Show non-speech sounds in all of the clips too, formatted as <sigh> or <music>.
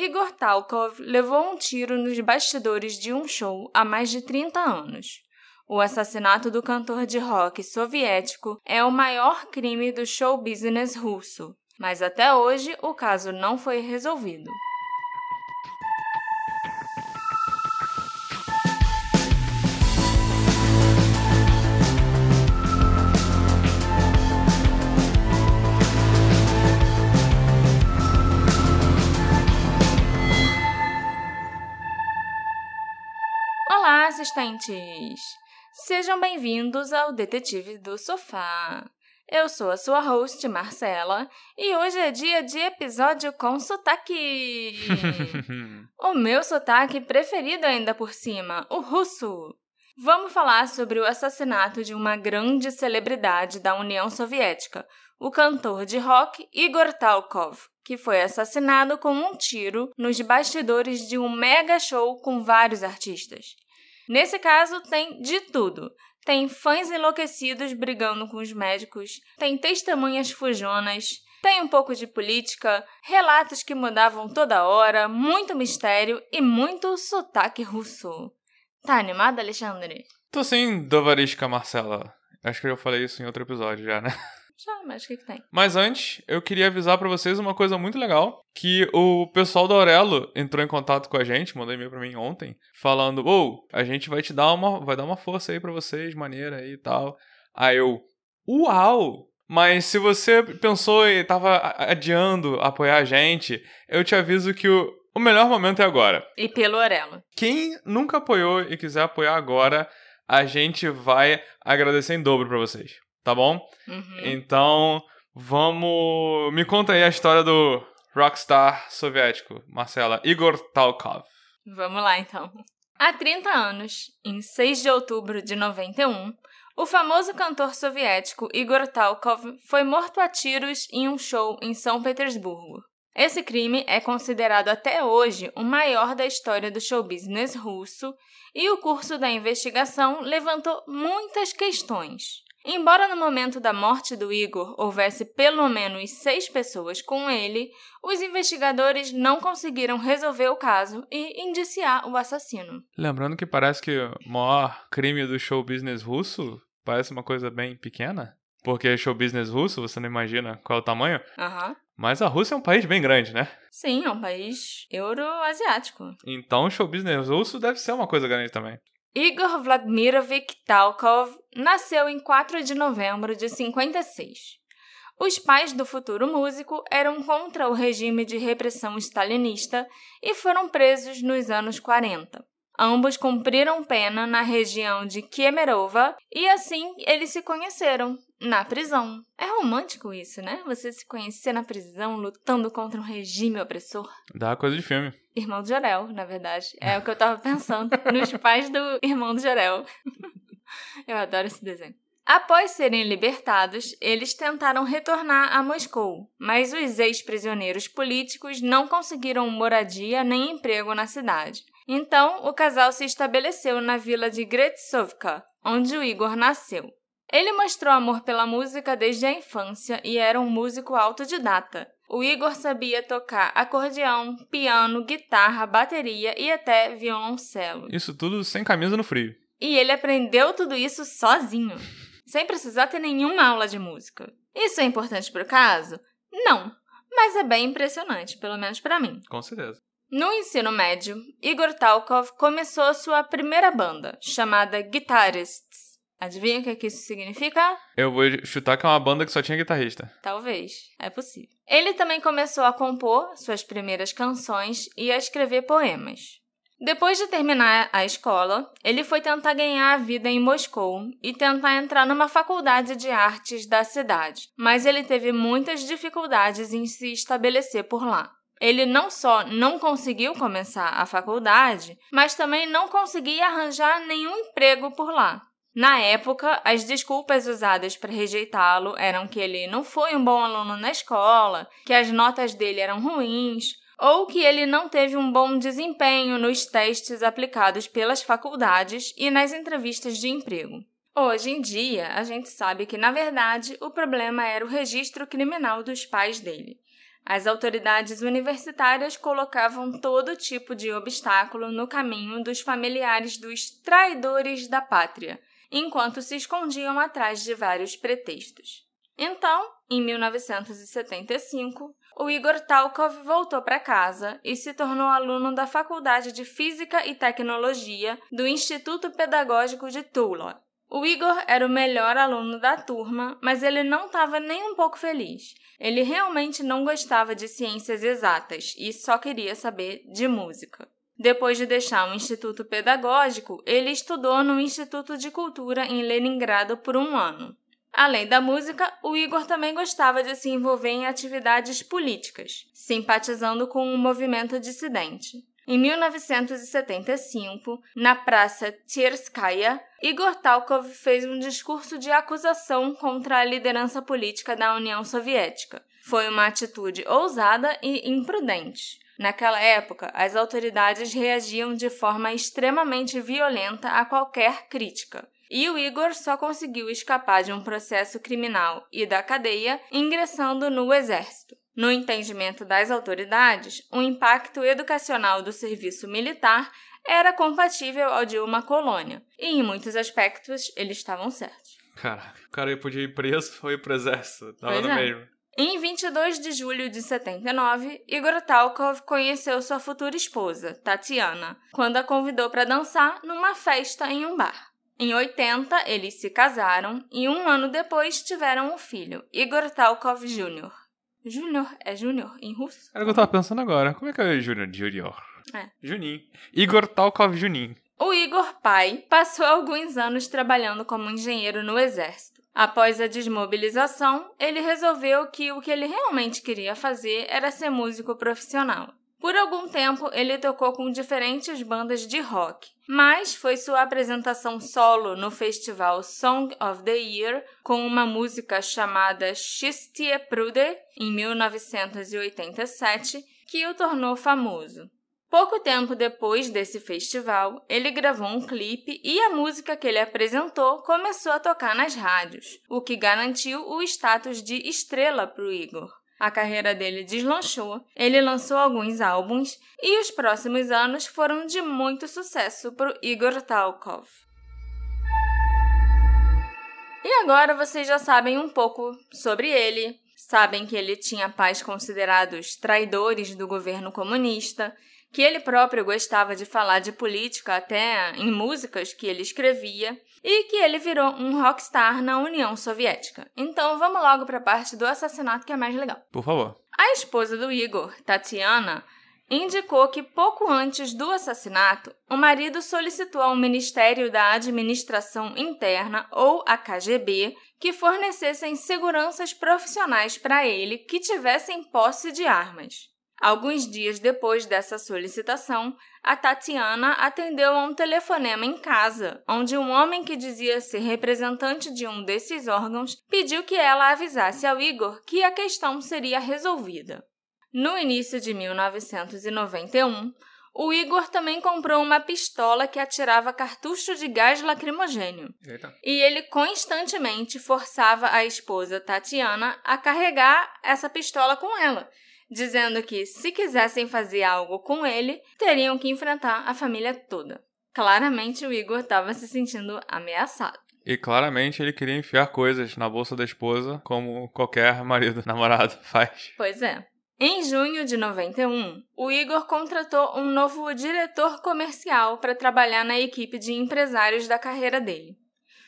Igor Talkov levou um tiro nos bastidores de um show há mais de 30 anos. O assassinato do cantor de rock soviético é o maior crime do show business russo, mas até hoje o caso não foi resolvido. Assistentes! Sejam bem-vindos ao Detetive do Sofá. Eu sou a sua host, Marcela, e hoje é dia de episódio com sotaque! <laughs> o meu sotaque preferido ainda por cima, o russo! Vamos falar sobre o assassinato de uma grande celebridade da União Soviética, o cantor de rock Igor Talkov, que foi assassinado com um tiro nos bastidores de um mega show com vários artistas. Nesse caso, tem de tudo. Tem fãs enlouquecidos brigando com os médicos, tem testemunhas fujonas, tem um pouco de política, relatos que mudavam toda hora, muito mistério e muito sotaque russo. Tá animado, Alexandre? Tô sim, Dovarishka Marcela. Acho que eu falei isso em outro episódio já, né? Já, mas o que, que tem? Mas antes, eu queria avisar para vocês uma coisa muito legal, que o pessoal da Aurelo entrou em contato com a gente, mandou e-mail para mim ontem, falando: "Ou, oh, a gente vai te dar uma, vai dar uma força aí para vocês, maneira aí e tal". Aí eu: "Uau!" Mas se você pensou e tava adiando apoiar a gente, eu te aviso que o, o melhor momento é agora. E pelo Aurelo. Quem nunca apoiou e quiser apoiar agora, a gente vai agradecer em dobro para vocês tá bom? Uhum. Então, vamos. Me conta aí a história do rockstar soviético, Marcela, Igor Talkov. Vamos lá então. Há 30 anos, em 6 de outubro de 91, o famoso cantor soviético Igor Talkov foi morto a tiros em um show em São Petersburgo. Esse crime é considerado até hoje o maior da história do show business russo e o curso da investigação levantou muitas questões. Embora no momento da morte do Igor houvesse pelo menos seis pessoas com ele, os investigadores não conseguiram resolver o caso e indiciar o assassino. Lembrando que parece que o maior crime do show business russo parece uma coisa bem pequena. Porque show business russo, você não imagina qual é o tamanho. Aham. Uhum. Mas a Rússia é um país bem grande, né? Sim, é um país euroasiático. Então o show business russo deve ser uma coisa grande também. Igor Vladimirovich Talkov nasceu em 4 de novembro de 56. Os pais do futuro músico eram contra o regime de repressão stalinista e foram presos nos anos 40. Ambos cumpriram pena na região de Kemerova e assim eles se conheceram, na prisão. É romântico isso, né? Você se conhecer na prisão lutando contra um regime opressor. Dá coisa de filme. Irmão do Jorel, na verdade. É <laughs> o que eu tava pensando <laughs> nos pais do irmão do Jorel. eu adoro esse desenho. Após serem libertados, eles tentaram retornar a Moscou, mas os ex-prisioneiros políticos não conseguiram moradia nem emprego na cidade. Então, o casal se estabeleceu na vila de Gretsovka, onde o Igor nasceu. Ele mostrou amor pela música desde a infância e era um músico autodidata. O Igor sabia tocar acordeão, piano, guitarra, bateria e até violoncelo. Isso tudo sem camisa no frio. E ele aprendeu tudo isso sozinho, <laughs> sem precisar ter nenhuma aula de música. Isso é importante para o caso? Não, mas é bem impressionante, pelo menos para mim. Com certeza. No ensino médio, Igor Talkov começou sua primeira banda, chamada Guitarists. Adivinha o que, isso significa? Eu vou chutar que é uma banda que só tinha guitarrista. Talvez, é possível. Ele também começou a compor suas primeiras canções e a escrever poemas. Depois de terminar a escola, ele foi tentar ganhar a vida em Moscou e tentar entrar numa faculdade de artes da cidade, mas ele teve muitas dificuldades em se estabelecer por lá. Ele não só não conseguiu começar a faculdade, mas também não conseguia arranjar nenhum emprego por lá. Na época, as desculpas usadas para rejeitá-lo eram que ele não foi um bom aluno na escola, que as notas dele eram ruins, ou que ele não teve um bom desempenho nos testes aplicados pelas faculdades e nas entrevistas de emprego. Hoje em dia, a gente sabe que, na verdade, o problema era o registro criminal dos pais dele. As autoridades universitárias colocavam todo tipo de obstáculo no caminho dos familiares dos traidores da pátria, enquanto se escondiam atrás de vários pretextos. Então, em 1975, o Igor Talkov voltou para casa e se tornou aluno da Faculdade de Física e Tecnologia do Instituto Pedagógico de Tula. O Igor era o melhor aluno da turma, mas ele não estava nem um pouco feliz. Ele realmente não gostava de ciências exatas e só queria saber de música. Depois de deixar o Instituto Pedagógico, ele estudou no Instituto de Cultura em Leningrado por um ano. Além da música, o Igor também gostava de se envolver em atividades políticas, simpatizando com o um movimento dissidente. Em 1975, na Praça Tverskaya, Igor Talkov fez um discurso de acusação contra a liderança política da União Soviética. Foi uma atitude ousada e imprudente. Naquela época, as autoridades reagiam de forma extremamente violenta a qualquer crítica. E o Igor só conseguiu escapar de um processo criminal e da cadeia ingressando no exército. No entendimento das autoridades, o impacto educacional do serviço militar era compatível ao de uma colônia, e em muitos aspectos eles estavam certos. Caraca, o cara podia ir preso ou ir pro exército, tava no é. mesmo. Em 22 de julho de 79, Igor Talkov conheceu sua futura esposa, Tatiana, quando a convidou para dançar numa festa em um bar. Em 80, eles se casaram e um ano depois tiveram um filho, Igor Talkov Jr. Júnior é Júnior em russo? Era o que eu tava pensando agora. Como é que é Júnior? Júnior. É. Juninho. Igor Talkov Juninho. O Igor pai passou alguns anos trabalhando como engenheiro no exército. Após a desmobilização, ele resolveu que o que ele realmente queria fazer era ser músico profissional. Por algum tempo, ele tocou com diferentes bandas de rock, mas foi sua apresentação solo no festival Song of the Year com uma música chamada Schistie Prude, em 1987, que o tornou famoso. Pouco tempo depois desse festival, ele gravou um clipe e a música que ele apresentou começou a tocar nas rádios, o que garantiu o status de estrela para o Igor. A carreira dele deslanchou, ele lançou alguns álbuns e os próximos anos foram de muito sucesso para o Igor Talkov. E agora vocês já sabem um pouco sobre ele, sabem que ele tinha pais considerados traidores do governo comunista, que ele próprio gostava de falar de política até em músicas que ele escrevia e que ele virou um rockstar na União Soviética. Então vamos logo para a parte do assassinato que é mais legal. Por favor. A esposa do Igor, Tatiana, indicou que pouco antes do assassinato, o marido solicitou ao Ministério da Administração Interna, ou a KGB, que fornecessem seguranças profissionais para ele que tivessem posse de armas. Alguns dias depois dessa solicitação, a Tatiana atendeu a um telefonema em casa, onde um homem que dizia ser representante de um desses órgãos pediu que ela avisasse ao Igor que a questão seria resolvida. No início de 1991, o Igor também comprou uma pistola que atirava cartucho de gás lacrimogênio. Eita. E ele constantemente forçava a esposa Tatiana a carregar essa pistola com ela dizendo que, se quisessem fazer algo com ele, teriam que enfrentar a família toda. Claramente o Igor estava se sentindo ameaçado. E claramente ele queria enfiar coisas na bolsa da esposa, como qualquer marido, <laughs> namorado faz. Pois é. Em junho de 91, o Igor contratou um novo diretor comercial para trabalhar na equipe de empresários da carreira dele.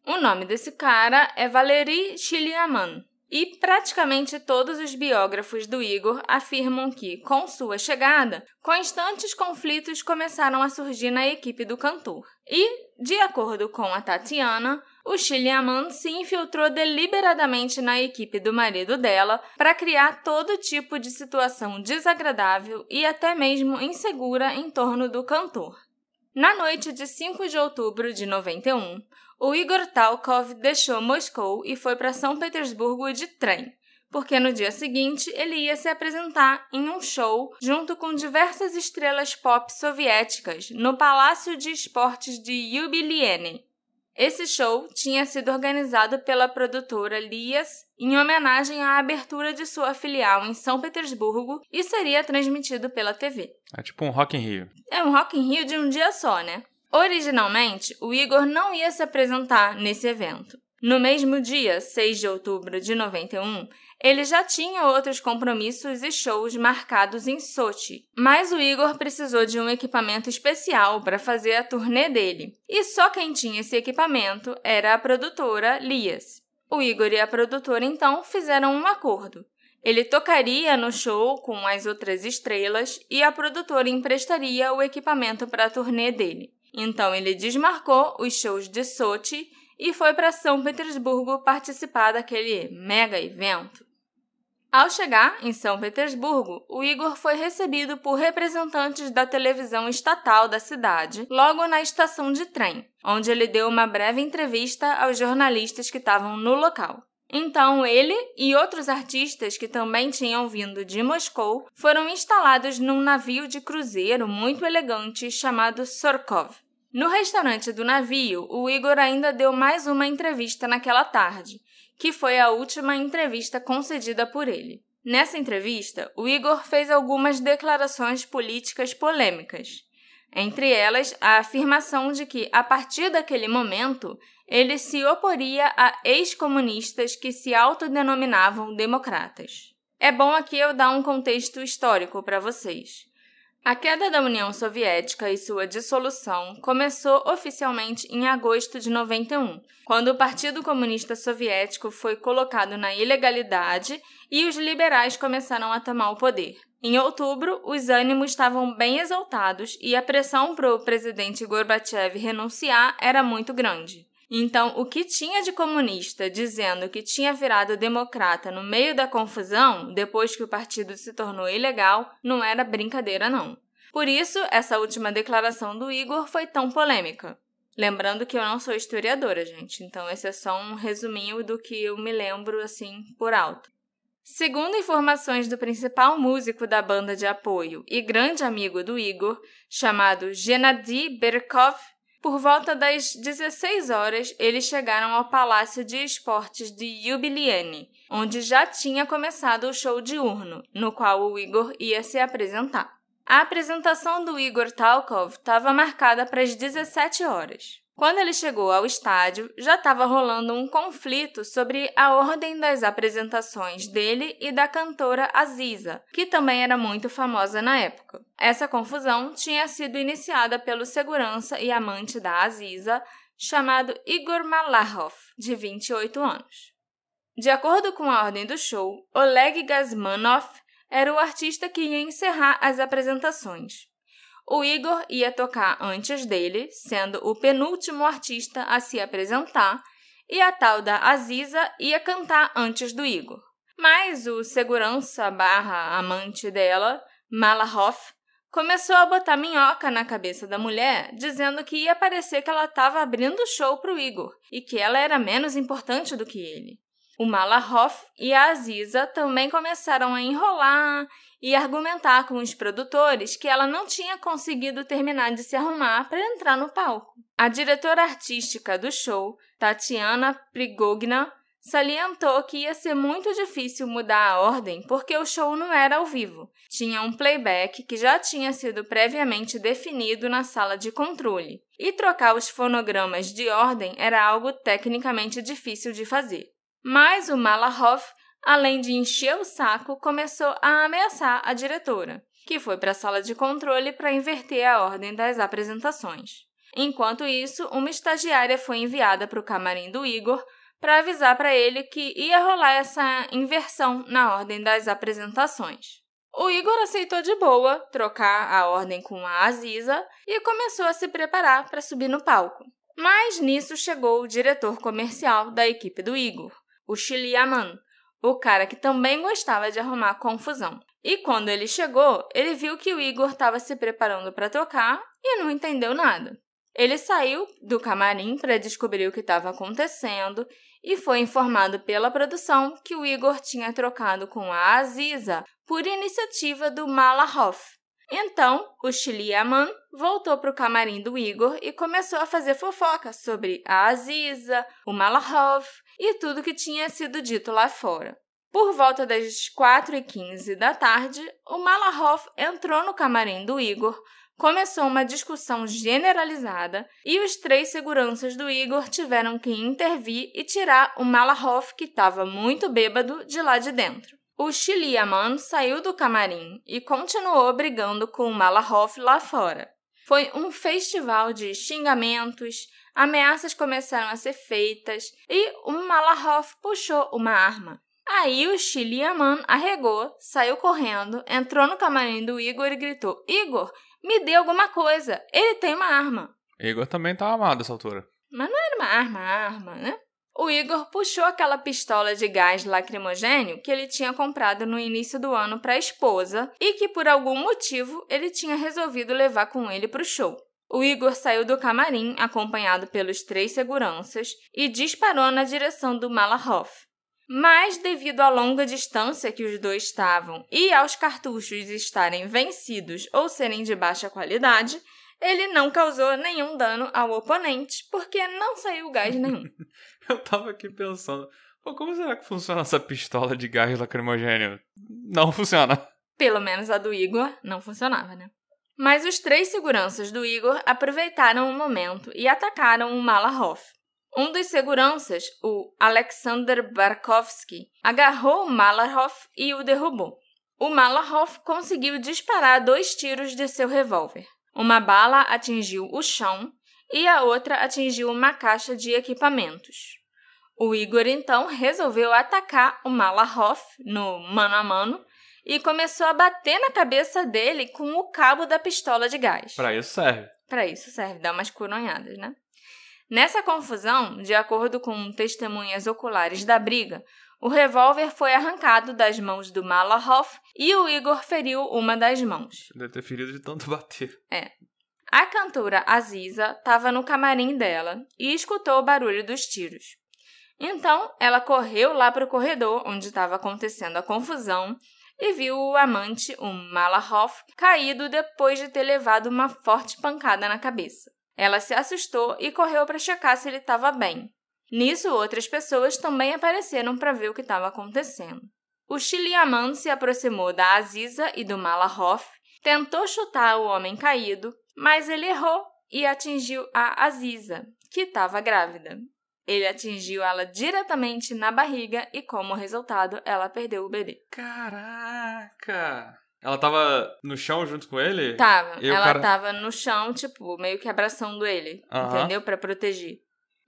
O nome desse cara é Valery Chiliaman. E praticamente todos os biógrafos do Igor afirmam que, com sua chegada, constantes conflitos começaram a surgir na equipe do cantor. E, de acordo com a Tatiana, o Chiliaman se infiltrou deliberadamente na equipe do marido dela para criar todo tipo de situação desagradável e até mesmo insegura em torno do cantor. Na noite de 5 de outubro de 91, o Igor Talkov deixou Moscou e foi para São Petersburgo de trem, porque no dia seguinte ele ia se apresentar em um show junto com diversas estrelas pop soviéticas no Palácio de Esportes de Yubiliene. Esse show tinha sido organizado pela produtora Lias em homenagem à abertura de sua filial em São Petersburgo e seria transmitido pela TV. É tipo um Rock in Rio. É um Rock in Rio de um dia só, né? Originalmente, o Igor não ia se apresentar nesse evento. No mesmo dia, 6 de outubro de 91, ele já tinha outros compromissos e shows marcados em Sochi, mas o Igor precisou de um equipamento especial para fazer a turnê dele. E só quem tinha esse equipamento era a produtora Lias. O Igor e a produtora então fizeram um acordo. Ele tocaria no show com as outras estrelas e a produtora emprestaria o equipamento para a turnê dele. Então ele desmarcou os shows de Sochi e foi para São Petersburgo participar daquele mega evento. Ao chegar em São Petersburgo, o Igor foi recebido por representantes da televisão estatal da cidade, logo na estação de trem, onde ele deu uma breve entrevista aos jornalistas que estavam no local. Então, ele e outros artistas que também tinham vindo de Moscou foram instalados num navio de cruzeiro muito elegante chamado Sorkov. No restaurante do navio, o Igor ainda deu mais uma entrevista naquela tarde, que foi a última entrevista concedida por ele. Nessa entrevista, o Igor fez algumas declarações políticas polêmicas. Entre elas, a afirmação de que, a partir daquele momento, ele se oporia a ex-comunistas que se autodenominavam democratas. É bom aqui eu dar um contexto histórico para vocês. A queda da União Soviética e sua dissolução começou oficialmente em agosto de 91, quando o Partido Comunista Soviético foi colocado na ilegalidade e os liberais começaram a tomar o poder. Em outubro, os ânimos estavam bem exaltados e a pressão para o presidente Gorbachev renunciar era muito grande. Então, o que tinha de comunista dizendo que tinha virado democrata no meio da confusão, depois que o partido se tornou ilegal, não era brincadeira, não. Por isso, essa última declaração do Igor foi tão polêmica. Lembrando que eu não sou historiadora, gente, então esse é só um resuminho do que eu me lembro assim por alto. Segundo informações do principal músico da banda de apoio e grande amigo do Igor, chamado Gennady Berkov, por volta das 16 horas, eles chegaram ao Palácio de Esportes de Jubiliane, onde já tinha começado o show diurno, no qual o Igor ia se apresentar. A apresentação do Igor Talkov estava marcada para as 17 horas. Quando ele chegou ao estádio, já estava rolando um conflito sobre a ordem das apresentações dele e da cantora Aziza, que também era muito famosa na época. Essa confusão tinha sido iniciada pelo segurança e amante da Aziza, chamado Igor Malahov, de 28 anos. De acordo com a ordem do show, Oleg Gazmanov era o artista que ia encerrar as apresentações. O Igor ia tocar antes dele, sendo o penúltimo artista a se apresentar, e a tal da Aziza ia cantar antes do Igor. Mas o segurança barra amante dela, Malahoff, começou a botar minhoca na cabeça da mulher, dizendo que ia parecer que ela estava abrindo show para o Igor e que ela era menos importante do que ele. O Malahoff e a Aziza também começaram a enrolar e argumentar com os produtores que ela não tinha conseguido terminar de se arrumar para entrar no palco. A diretora artística do show, Tatiana Prigogna, salientou que ia ser muito difícil mudar a ordem porque o show não era ao vivo. Tinha um playback que já tinha sido previamente definido na sala de controle, e trocar os fonogramas de ordem era algo tecnicamente difícil de fazer. Mas o Malahoff além de encher o saco, começou a ameaçar a diretora, que foi para a sala de controle para inverter a ordem das apresentações. Enquanto isso, uma estagiária foi enviada para o camarim do Igor para avisar para ele que ia rolar essa inversão na ordem das apresentações. O Igor aceitou de boa trocar a ordem com a Aziza e começou a se preparar para subir no palco. Mas nisso chegou o diretor comercial da equipe do Igor, o Chili Aman, o cara que também gostava de arrumar confusão. E quando ele chegou, ele viu que o Igor estava se preparando para tocar e não entendeu nada. Ele saiu do camarim para descobrir o que estava acontecendo e foi informado pela produção que o Igor tinha trocado com a Aziza por iniciativa do Malahoff. Então, o Shiliaman voltou para o camarim do Igor e começou a fazer fofoca sobre a Aziza, o Malahov e tudo que tinha sido dito lá fora. Por volta das 4h15 da tarde, o Malahov entrou no camarim do Igor, começou uma discussão generalizada e os três seguranças do Igor tiveram que intervir e tirar o Malahov, que estava muito bêbado, de lá de dentro. O Shiliaman saiu do camarim e continuou brigando com o Malahov lá fora. Foi um festival de xingamentos, ameaças começaram a ser feitas e o Malahov puxou uma arma. Aí o Shiliaman arregou, saiu correndo, entrou no camarim do Igor e gritou: Igor, me dê alguma coisa, ele tem uma arma. Igor também tá armado nessa altura. Mas não era uma arma, arma, né? O Igor puxou aquela pistola de gás lacrimogênio que ele tinha comprado no início do ano para a esposa e que por algum motivo ele tinha resolvido levar com ele para o show. O Igor saiu do camarim acompanhado pelos três seguranças e disparou na direção do Malahoff. Mas, devido à longa distância que os dois estavam e aos cartuchos estarem vencidos ou serem de baixa qualidade, ele não causou nenhum dano ao oponente, porque não saiu gás nenhum. <laughs> Eu tava aqui pensando, pô, como será que funciona essa pistola de gás lacrimogêneo? Não funciona. Pelo menos a do Igor não funcionava, né? Mas os três seguranças do Igor aproveitaram o momento e atacaram o Malahov. Um dos seguranças, o Alexander Barkovsky, agarrou o Malahov e o derrubou. O Malahov conseguiu disparar dois tiros de seu revólver. Uma bala atingiu o chão e a outra atingiu uma caixa de equipamentos. O Igor então resolveu atacar o Malahoff no mano a mano e começou a bater na cabeça dele com o cabo da pistola de gás. Para isso serve. Para isso serve, dá umas coronhadas, né? Nessa confusão, de acordo com testemunhas oculares da briga, o revólver foi arrancado das mãos do Malahoff e o Igor feriu uma das mãos. Deve ter ferido de tanto bater. É. A cantora Aziza estava no camarim dela e escutou o barulho dos tiros. Então, ela correu lá para o corredor onde estava acontecendo a confusão e viu o amante, o Malahoff, caído depois de ter levado uma forte pancada na cabeça. Ela se assustou e correu para checar se ele estava bem. Nisso, outras pessoas também apareceram para ver o que estava acontecendo. O Chiliaman se aproximou da Aziza e do Malahoff, tentou chutar o homem caído, mas ele errou e atingiu a Aziza, que estava grávida. Ele atingiu ela diretamente na barriga e, como resultado, ela perdeu o bebê. Caraca! Ela tava no chão junto com ele? Tava. ela cara... tava no chão, tipo, meio que abraçando ele, entendeu? Para proteger.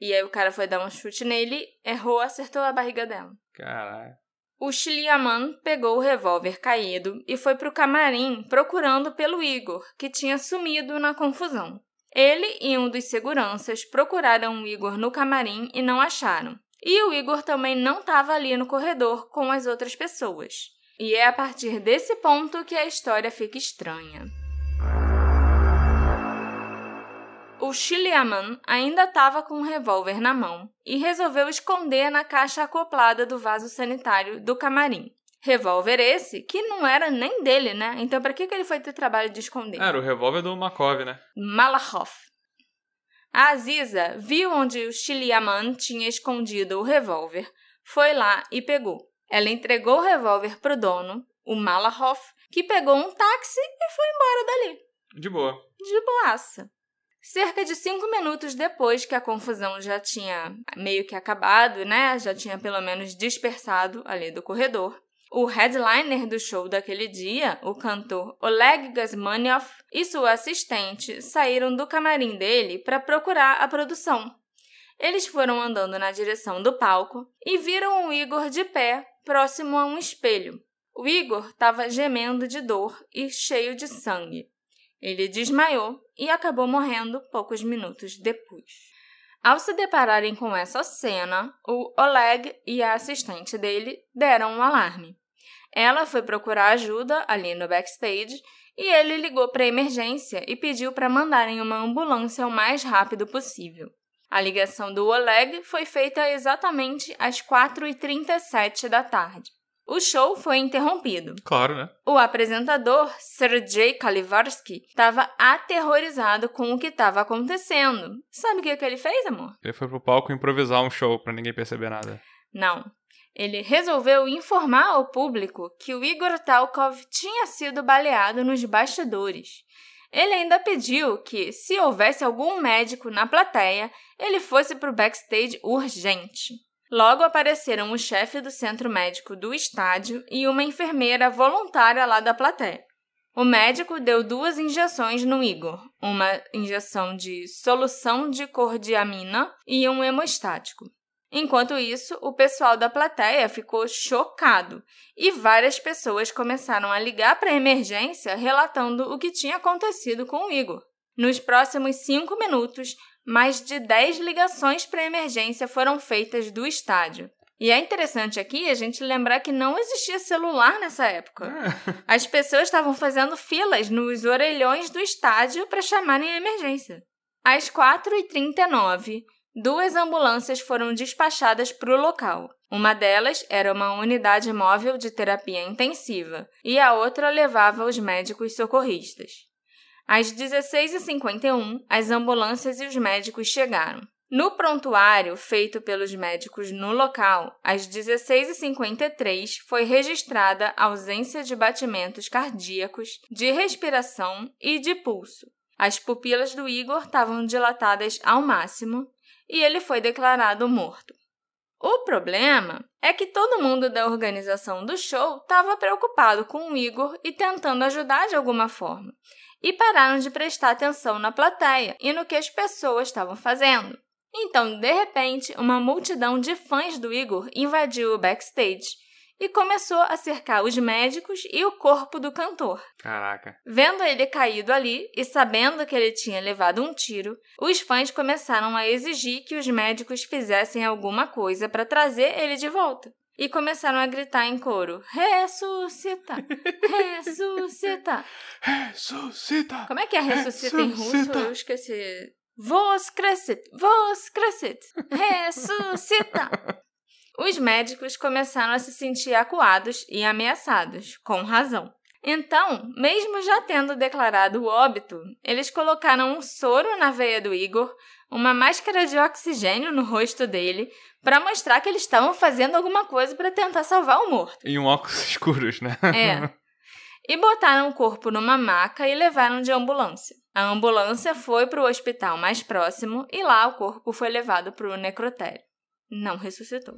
E aí o cara foi dar um chute nele, errou, acertou a barriga dela. Caraca. O Shiliaman pegou o revólver caído e foi para o camarim procurando pelo Igor, que tinha sumido na confusão. Ele e um dos seguranças procuraram o Igor no camarim e não acharam. E o Igor também não estava ali no corredor com as outras pessoas. E é a partir desse ponto que a história fica estranha. O Chiliaman ainda estava com um revólver na mão e resolveu esconder na caixa acoplada do vaso sanitário do camarim. Revólver esse que não era nem dele, né? Então, para que, que ele foi ter trabalho de esconder? Era o revólver do Makov, né? Malahoff. A Aziza viu onde o Chiliaman tinha escondido o revólver, foi lá e pegou. Ela entregou o revólver pro dono, o Malahoff, que pegou um táxi e foi embora dali. De boa. De boaça. Cerca de cinco minutos depois que a confusão já tinha meio que acabado, né? Já tinha pelo menos dispersado ali do corredor. O headliner do show daquele dia, o cantor Oleg Gazmaniov e sua assistente saíram do camarim dele para procurar a produção. Eles foram andando na direção do palco e viram o Igor de pé, próximo a um espelho. O Igor estava gemendo de dor e cheio de sangue. Ele desmaiou e acabou morrendo poucos minutos depois. Ao se depararem com essa cena, o Oleg e a assistente dele deram um alarme. Ela foi procurar ajuda ali no backstage e ele ligou para a emergência e pediu para mandarem uma ambulância o mais rápido possível. A ligação do Oleg foi feita exatamente às 4h37 da tarde. O show foi interrompido. Claro, né? O apresentador, Sergei Kalivarsky, estava aterrorizado com o que estava acontecendo. Sabe o que, que ele fez, amor? Ele foi pro palco improvisar um show pra ninguém perceber nada. Não. Ele resolveu informar ao público que o Igor Talkov tinha sido baleado nos bastidores. Ele ainda pediu que, se houvesse algum médico na plateia, ele fosse para o backstage urgente. Logo apareceram o chefe do centro médico do estádio e uma enfermeira voluntária lá da plateia. O médico deu duas injeções no Igor, uma injeção de solução de cordiamina e um hemostático. Enquanto isso, o pessoal da plateia ficou chocado e várias pessoas começaram a ligar para a emergência relatando o que tinha acontecido com o Igor. Nos próximos cinco minutos, mais de 10 ligações para emergência foram feitas do estádio. E é interessante aqui a gente lembrar que não existia celular nessa época. <laughs> As pessoas estavam fazendo filas nos orelhões do estádio para chamarem a emergência. Às 4h39, duas ambulâncias foram despachadas para o local. Uma delas era uma unidade móvel de terapia intensiva e a outra levava os médicos socorristas. Às 16h51, as ambulâncias e os médicos chegaram. No prontuário feito pelos médicos no local, às 16h53 foi registrada ausência de batimentos cardíacos, de respiração e de pulso. As pupilas do Igor estavam dilatadas ao máximo e ele foi declarado morto. O problema é que todo mundo da organização do show estava preocupado com o Igor e tentando ajudar de alguma forma, e pararam de prestar atenção na plateia e no que as pessoas estavam fazendo. Então, de repente, uma multidão de fãs do Igor invadiu o backstage e começou a cercar os médicos e o corpo do cantor. Caraca. Vendo ele caído ali e sabendo que ele tinha levado um tiro, os fãs começaram a exigir que os médicos fizessem alguma coisa para trazer ele de volta. E começaram a gritar em coro: Ressuscita! Ressuscita! Ressuscita! Como é que é ressuscita em russo? Eu esqueci. Vos crescit! Vos crescit! Ressuscita! Os médicos começaram a se sentir acuados e ameaçados, com razão. Então, mesmo já tendo declarado o óbito, eles colocaram um soro na veia do Igor, uma máscara de oxigênio no rosto dele, para mostrar que eles estavam fazendo alguma coisa para tentar salvar o morto. E um óculos <laughs> escuros, né? É. E botaram o corpo numa maca e levaram de ambulância. A ambulância foi para o hospital mais próximo e lá o corpo foi levado para o necrotério. Não ressuscitou.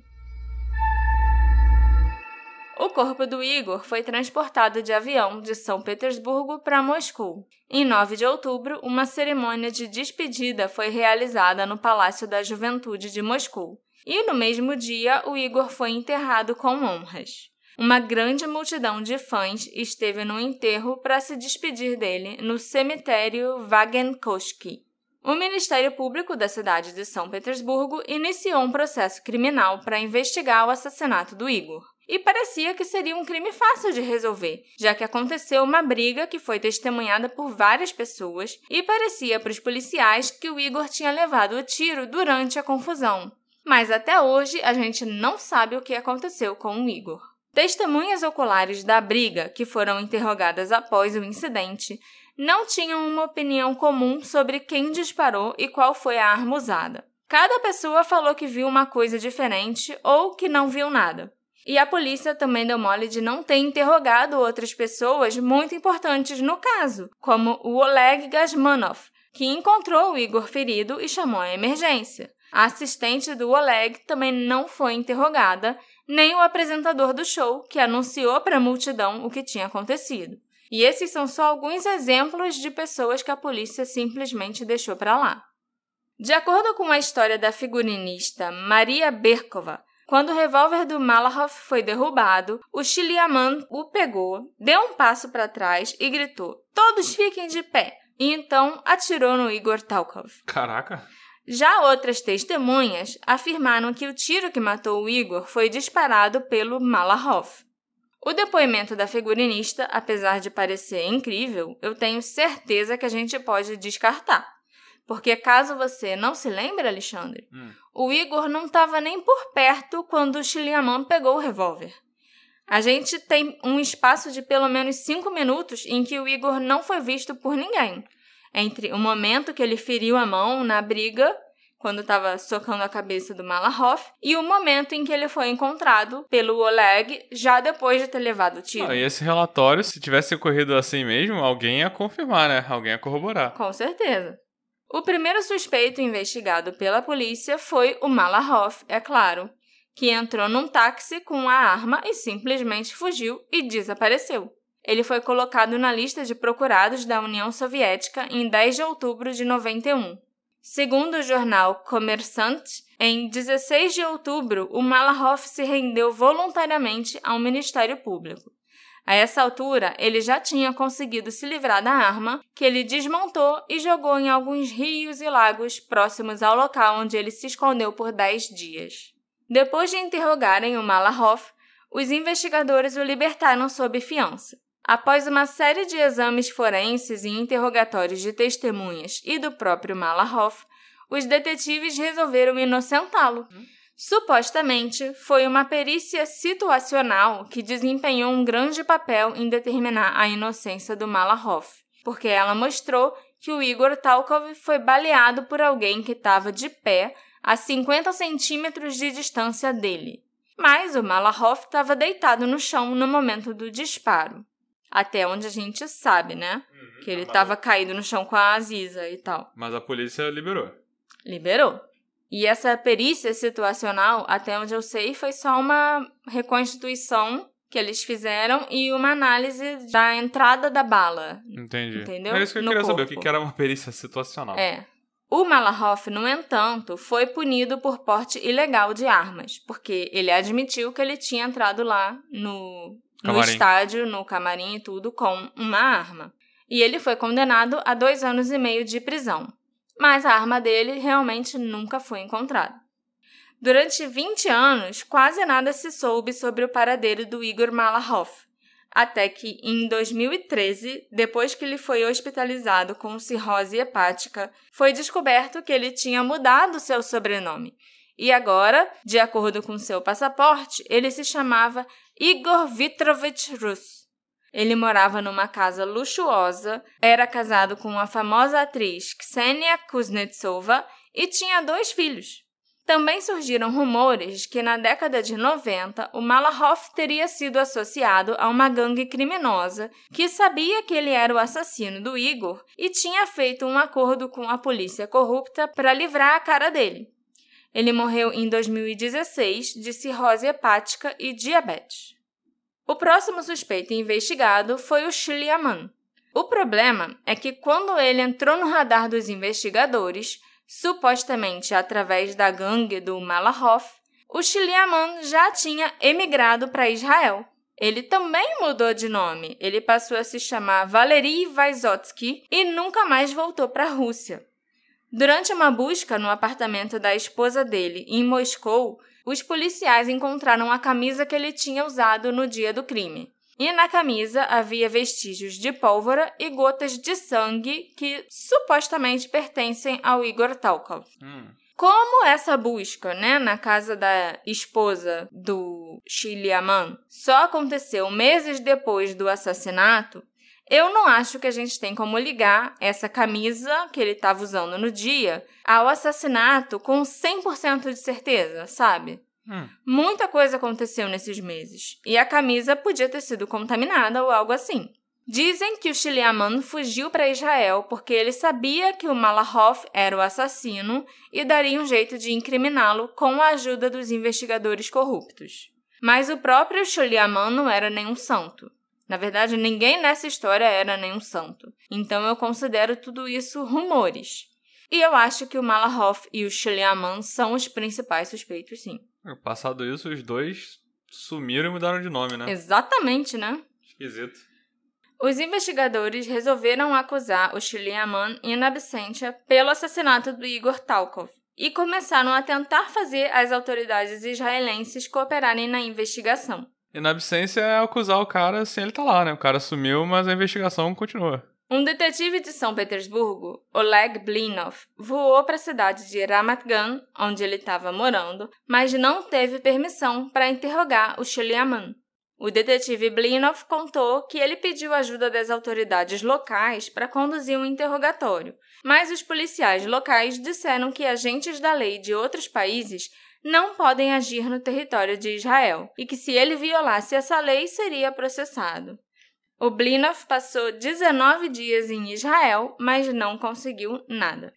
O corpo do Igor foi transportado de avião de São Petersburgo para Moscou. Em 9 de outubro, uma cerimônia de despedida foi realizada no Palácio da Juventude de Moscou. E no mesmo dia, o Igor foi enterrado com honras. Uma grande multidão de fãs esteve no enterro para se despedir dele no cemitério Vagenkoshki. O Ministério Público da cidade de São Petersburgo iniciou um processo criminal para investigar o assassinato do Igor. E parecia que seria um crime fácil de resolver, já que aconteceu uma briga que foi testemunhada por várias pessoas e parecia para os policiais que o Igor tinha levado o tiro durante a confusão. Mas até hoje a gente não sabe o que aconteceu com o Igor. Testemunhas oculares da briga, que foram interrogadas após o incidente, não tinham uma opinião comum sobre quem disparou e qual foi a arma usada. Cada pessoa falou que viu uma coisa diferente ou que não viu nada. E a polícia também deu mole de não ter interrogado outras pessoas muito importantes no caso, como o Oleg Gazmanov, que encontrou o Igor ferido e chamou a emergência. A assistente do Oleg também não foi interrogada, nem o apresentador do show, que anunciou para a multidão o que tinha acontecido. E esses são só alguns exemplos de pessoas que a polícia simplesmente deixou para lá. De acordo com a história da figurinista Maria Berkova, quando o revólver do Malahov foi derrubado, o Chiliaman o pegou, deu um passo para trás e gritou: Todos fiquem de pé! E então atirou no Igor Talkov. Caraca! Já outras testemunhas afirmaram que o tiro que matou o Igor foi disparado pelo Malahov. O depoimento da figurinista, apesar de parecer incrível, eu tenho certeza que a gente pode descartar. Porque caso você não se lembre, Alexandre, Hum. o Igor não estava nem por perto quando o Chiliaman pegou o revólver. A gente tem um espaço de pelo menos cinco minutos em que o Igor não foi visto por ninguém. Entre o momento que ele feriu a mão na briga, quando estava socando a cabeça do Malahoff, e o momento em que ele foi encontrado pelo Oleg já depois de ter levado o tiro. Ah, e esse relatório, se tivesse ocorrido assim mesmo, alguém ia confirmar, né? Alguém ia corroborar. Com certeza. O primeiro suspeito investigado pela polícia foi o Malahoff, é claro, que entrou num táxi com a arma e simplesmente fugiu e desapareceu. Ele foi colocado na lista de procurados da União Soviética em 10 de outubro de 91. Segundo o jornal Kommersant, em 16 de outubro, o Malahoff se rendeu voluntariamente ao Ministério Público. A essa altura, ele já tinha conseguido se livrar da arma, que ele desmontou e jogou em alguns rios e lagos próximos ao local onde ele se escondeu por 10 dias. Depois de interrogarem o Malahoff, os investigadores o libertaram sob fiança. Após uma série de exames forenses e interrogatórios de testemunhas e do próprio Malahoff, os detetives resolveram inocentá-lo. Supostamente, foi uma perícia situacional que desempenhou um grande papel em determinar a inocência do Malahoff, porque ela mostrou que o Igor Talkov foi baleado por alguém que estava de pé a 50 centímetros de distância dele. Mas o Malahoff estava deitado no chão no momento do disparo. Até onde a gente sabe, né? Uhum, que ele estava caído no chão com a Aziza e tal. Mas a polícia liberou. Liberou. E essa perícia situacional, até onde eu sei, foi só uma reconstituição que eles fizeram e uma análise da entrada da bala. Entendi. Entendeu? É isso que eu no queria corpo. saber, o que era uma perícia situacional. É. O Malahoff, no entanto, foi punido por porte ilegal de armas, porque ele admitiu que ele tinha entrado lá no, no Camarim. estádio, no camarim e tudo, com uma arma. E ele foi condenado a dois anos e meio de prisão mas a arma dele realmente nunca foi encontrada. Durante 20 anos, quase nada se soube sobre o paradeiro do Igor Malahoff, até que, em 2013, depois que ele foi hospitalizado com cirrose hepática, foi descoberto que ele tinha mudado seu sobrenome. E agora, de acordo com seu passaporte, ele se chamava Igor Vitrovich Rus. Ele morava numa casa luxuosa, era casado com a famosa atriz Ksenia Kuznetsova e tinha dois filhos. Também surgiram rumores que na década de 90 o Malahoff teria sido associado a uma gangue criminosa que sabia que ele era o assassino do Igor e tinha feito um acordo com a polícia corrupta para livrar a cara dele. Ele morreu em 2016 de cirrose hepática e diabetes. O próximo suspeito investigado foi o Shiliaman. O problema é que quando ele entrou no radar dos investigadores, supostamente através da gangue do Malahoff, o Shiliaman já tinha emigrado para Israel. Ele também mudou de nome. Ele passou a se chamar Valery Vysotsky e nunca mais voltou para a Rússia. Durante uma busca no apartamento da esposa dele em Moscou, os policiais encontraram a camisa que ele tinha usado no dia do crime. E na camisa havia vestígios de pólvora e gotas de sangue que supostamente pertencem ao Igor Talkov. Hum. Como essa busca, né, na casa da esposa do Shiliaman só aconteceu meses depois do assassinato, eu não acho que a gente tem como ligar essa camisa que ele estava usando no dia ao assassinato com 100% de certeza, sabe? Hum. Muita coisa aconteceu nesses meses e a camisa podia ter sido contaminada ou algo assim. Dizem que o Shiliaman fugiu para Israel porque ele sabia que o Malahoff era o assassino e daria um jeito de incriminá-lo com a ajuda dos investigadores corruptos. Mas o próprio Shiliaman não era nenhum santo. Na verdade, ninguém nessa história era nenhum santo. Então eu considero tudo isso rumores. E eu acho que o Malahoff e o Shiliaman são os principais suspeitos, sim. Passado isso, os dois sumiram e mudaram de nome, né? Exatamente, né? Esquisito. Os investigadores resolveram acusar o Shiliaman in absentia pelo assassinato do Igor Talkov e começaram a tentar fazer as autoridades israelenses cooperarem na investigação. E na absência é acusar o cara sem ele tá lá, né? O cara sumiu, mas a investigação continua. Um detetive de São Petersburgo, Oleg Blinov, voou para a cidade de Ramat Gan, onde ele estava morando, mas não teve permissão para interrogar o Shiliaman. O detetive Blinov contou que ele pediu ajuda das autoridades locais para conduzir um interrogatório, mas os policiais locais disseram que agentes da lei de outros países não podem agir no território de Israel e que se ele violasse essa lei seria processado. O Blinov passou 19 dias em Israel, mas não conseguiu nada.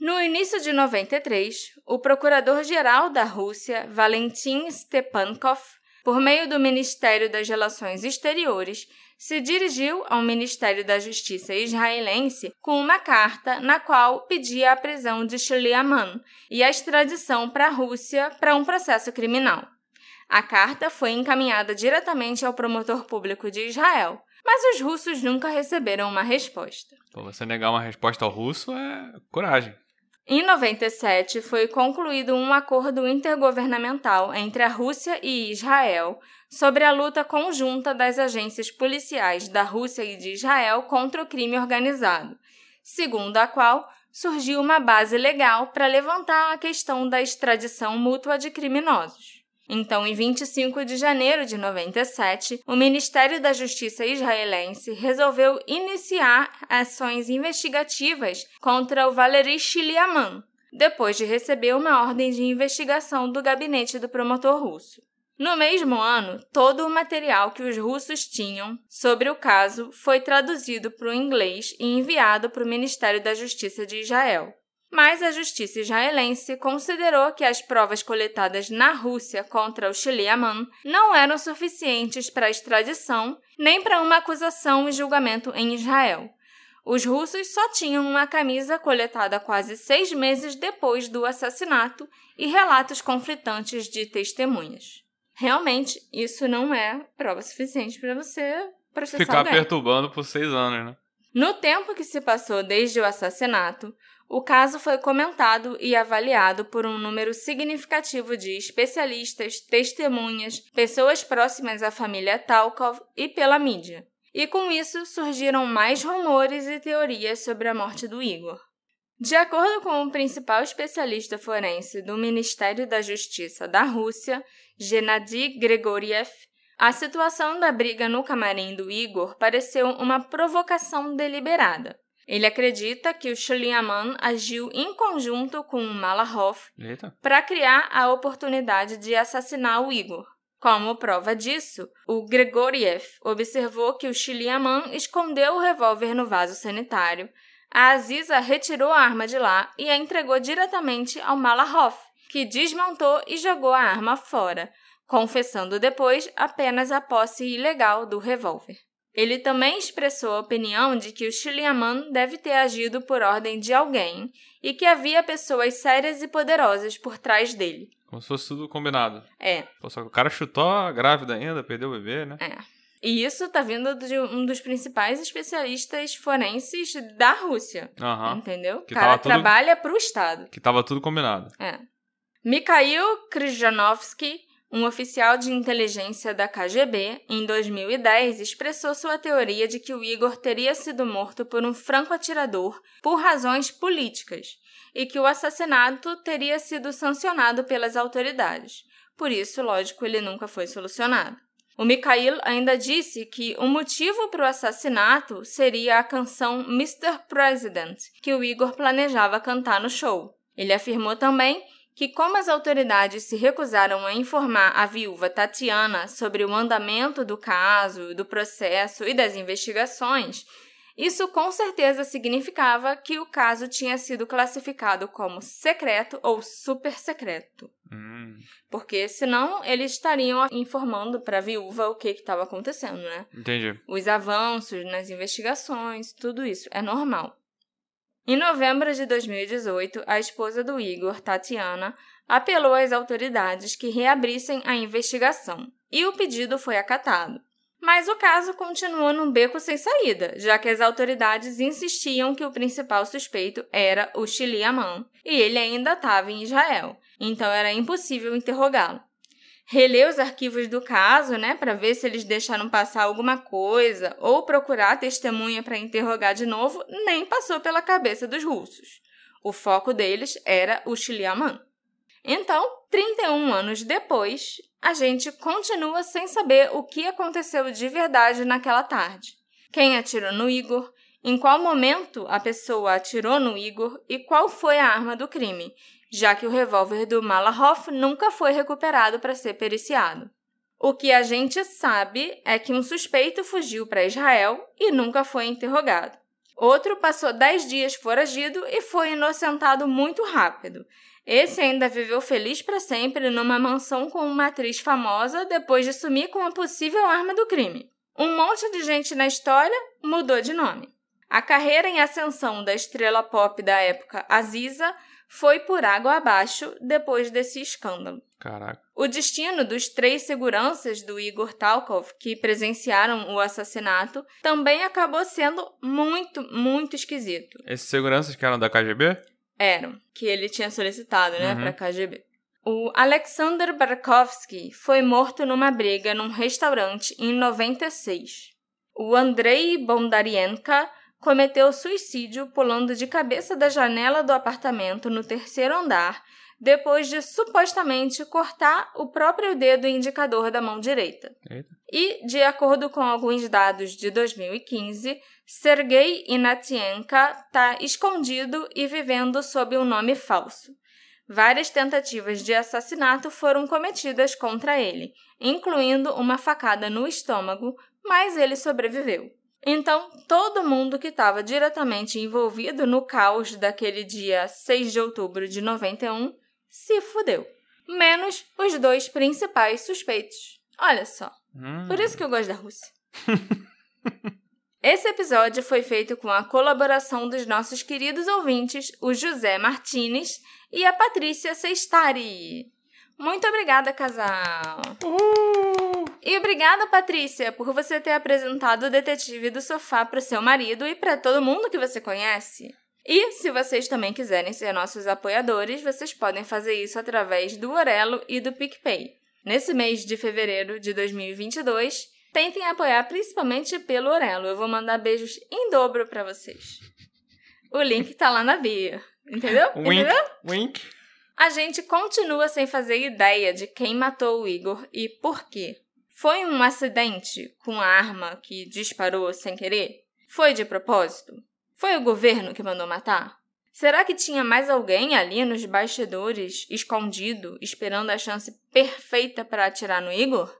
No início de 93, o procurador-geral da Rússia, Valentin Stepankov, por meio do Ministério das Relações Exteriores, se dirigiu ao Ministério da Justiça israelense com uma carta na qual pedia a prisão de Shliaman e a extradição para a Rússia para um processo criminal. A carta foi encaminhada diretamente ao promotor público de Israel, mas os russos nunca receberam uma resposta. Você negar uma resposta ao russo é coragem. Em 97, foi concluído um acordo intergovernamental entre a Rússia e Israel sobre a luta conjunta das agências policiais da Rússia e de Israel contra o crime organizado, segundo a qual surgiu uma base legal para levantar a questão da extradição mútua de criminosos. Então, em 25 de janeiro de 97, o Ministério da Justiça israelense resolveu iniciar ações investigativas contra o Valery Shiliaman, depois de receber uma ordem de investigação do gabinete do promotor russo. No mesmo ano, todo o material que os russos tinham sobre o caso foi traduzido para o inglês e enviado para o Ministério da Justiça de Israel mas a justiça israelense considerou que as provas coletadas na Rússia contra o Shiliaman não eram suficientes para a extradição nem para uma acusação e julgamento em Israel. Os russos só tinham uma camisa coletada quase seis meses depois do assassinato e relatos conflitantes de testemunhas. Realmente, isso não é prova suficiente para você processar Ficar alguém. perturbando por seis anos, né? No tempo que se passou desde o assassinato, o caso foi comentado e avaliado por um número significativo de especialistas, testemunhas, pessoas próximas à família Talkov e pela mídia. E com isso surgiram mais rumores e teorias sobre a morte do Igor. De acordo com o principal especialista forense do Ministério da Justiça da Rússia, Gennady Gregoriev, a situação da briga no camarim do Igor pareceu uma provocação deliberada. Ele acredita que o Shulyaman agiu em conjunto com o Malahov para criar a oportunidade de assassinar o Igor. Como prova disso, o Gregoriev observou que o Shulyaman escondeu o revólver no vaso sanitário, a Aziza retirou a arma de lá e a entregou diretamente ao Malahov, que desmontou e jogou a arma fora, confessando depois apenas a posse ilegal do revólver. Ele também expressou a opinião de que o Shiliaman deve ter agido por ordem de alguém e que havia pessoas sérias e poderosas por trás dele. Como se fosse tudo combinado. É. Pô, só que o cara chutou a grávida ainda, perdeu o bebê, né? É. E isso tá vindo de um dos principais especialistas forenses da Rússia. Uhum. Entendeu? Que o cara tudo... trabalha pro Estado. Que tava tudo combinado. É. Mikhail Krzyzanowski um oficial de inteligência da KGB, em 2010, expressou sua teoria de que o Igor teria sido morto por um franco-atirador por razões políticas e que o assassinato teria sido sancionado pelas autoridades. Por isso, lógico, ele nunca foi solucionado. O Mikhail ainda disse que o motivo para o assassinato seria a canção Mr. President, que o Igor planejava cantar no show. Ele afirmou também que, como as autoridades se recusaram a informar a viúva Tatiana sobre o andamento do caso, do processo e das investigações, isso com certeza significava que o caso tinha sido classificado como secreto ou super secreto. Hum. Porque senão eles estariam informando para a viúva o que estava acontecendo, né? Entendi. Os avanços nas investigações, tudo isso é normal. Em novembro de 2018, a esposa do Igor, Tatiana, apelou às autoridades que reabrissem a investigação, e o pedido foi acatado. Mas o caso continuou num beco sem saída, já que as autoridades insistiam que o principal suspeito era o Shiliaman, e ele ainda estava em Israel, então era impossível interrogá-lo reler os arquivos do caso, né, para ver se eles deixaram passar alguma coisa, ou procurar a testemunha para interrogar de novo, nem passou pela cabeça dos russos. O foco deles era o Shiliaman. Então, 31 anos depois, a gente continua sem saber o que aconteceu de verdade naquela tarde. Quem atirou no Igor, em qual momento a pessoa atirou no Igor e qual foi a arma do crime, já que o revólver do Malahoff nunca foi recuperado para ser periciado. O que a gente sabe é que um suspeito fugiu para Israel e nunca foi interrogado. Outro passou dez dias foragido e foi inocentado muito rápido. Esse ainda viveu feliz para sempre numa mansão com uma atriz famosa depois de sumir com a possível arma do crime. Um monte de gente na história mudou de nome. A carreira em ascensão da estrela pop da época Aziza foi por água abaixo depois desse escândalo. Caraca. O destino dos três seguranças do Igor Talkov que presenciaram o assassinato também acabou sendo muito, muito esquisito. Esses seguranças que eram da KGB? Eram, que ele tinha solicitado, né, Uhum. para KGB. O Alexander Barkovsky foi morto numa briga num restaurante em 96. O Andrei Bondarienka cometeu suicídio pulando de cabeça da janela do apartamento no terceiro andar, depois de supostamente cortar o próprio dedo indicador da mão direita. Eita. E, de acordo com alguns dados de 2015, Sergei Inatienka está escondido e vivendo sob um nome falso. Várias tentativas de assassinato foram cometidas contra ele, incluindo uma facada no estômago, mas ele sobreviveu. Então, todo mundo que estava diretamente envolvido no caos daquele dia 6 de outubro de 91 se fudeu. Menos os dois principais suspeitos. Olha só. Hum. Por isso que eu gosto da Rússia. <laughs> Esse episódio foi feito com a colaboração dos nossos queridos ouvintes, o José Martinez e a Patrícia Sestari. Muito obrigada, casal! E obrigada, Patrícia, por você ter apresentado o Detetive do Sofá para o seu marido e para todo mundo que você conhece. E se vocês também quiserem ser nossos apoiadores, vocês podem fazer isso através do Orelo e do PicPay. Nesse mês de fevereiro de 2022, tentem apoiar principalmente pelo Orelo. Eu vou mandar beijos em dobro para vocês. O link tá lá na bio. Entendeu? Wink, Entendeu? wink. A gente continua sem fazer ideia de quem matou o Igor e por quê. Foi um acidente com a arma que disparou sem querer? Foi de propósito? Foi o governo que mandou matar? Será que tinha mais alguém ali nos bastidores, escondido, esperando a chance perfeita para atirar no Igor?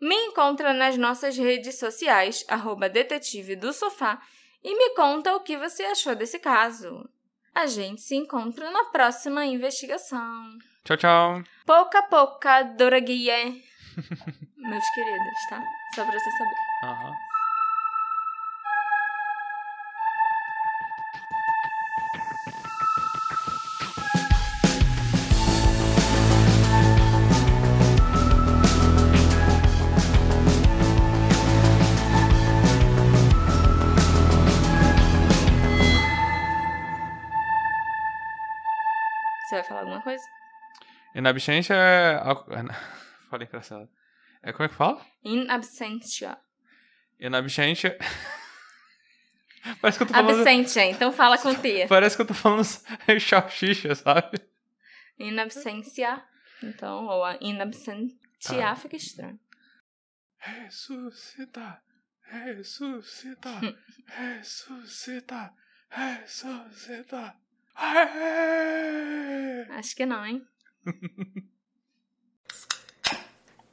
Me encontra nas nossas redes sociais, arroba detetive do sofá, e me conta o que você achou desse caso. A gente se encontra na próxima investigação. Tchau, tchau. Pouca pouca, Doraguie. Meus queridos, tá? Só pra você saber. Aham. Você vai falar alguma coisa? In absentia é. <laughs> Fala engraçado. É como é que fala? In absentia. In absentia. <laughs> Parece que eu tô falando. Absentia, então fala com T. <laughs> Parece que eu tô falando <laughs> salsicha, sabe? In absentia. Então, ou in absentia Ah. fica estranho. Ressuscita! Ressuscita! Ressuscita! Ressuscita! Aê! Acho que não, hein?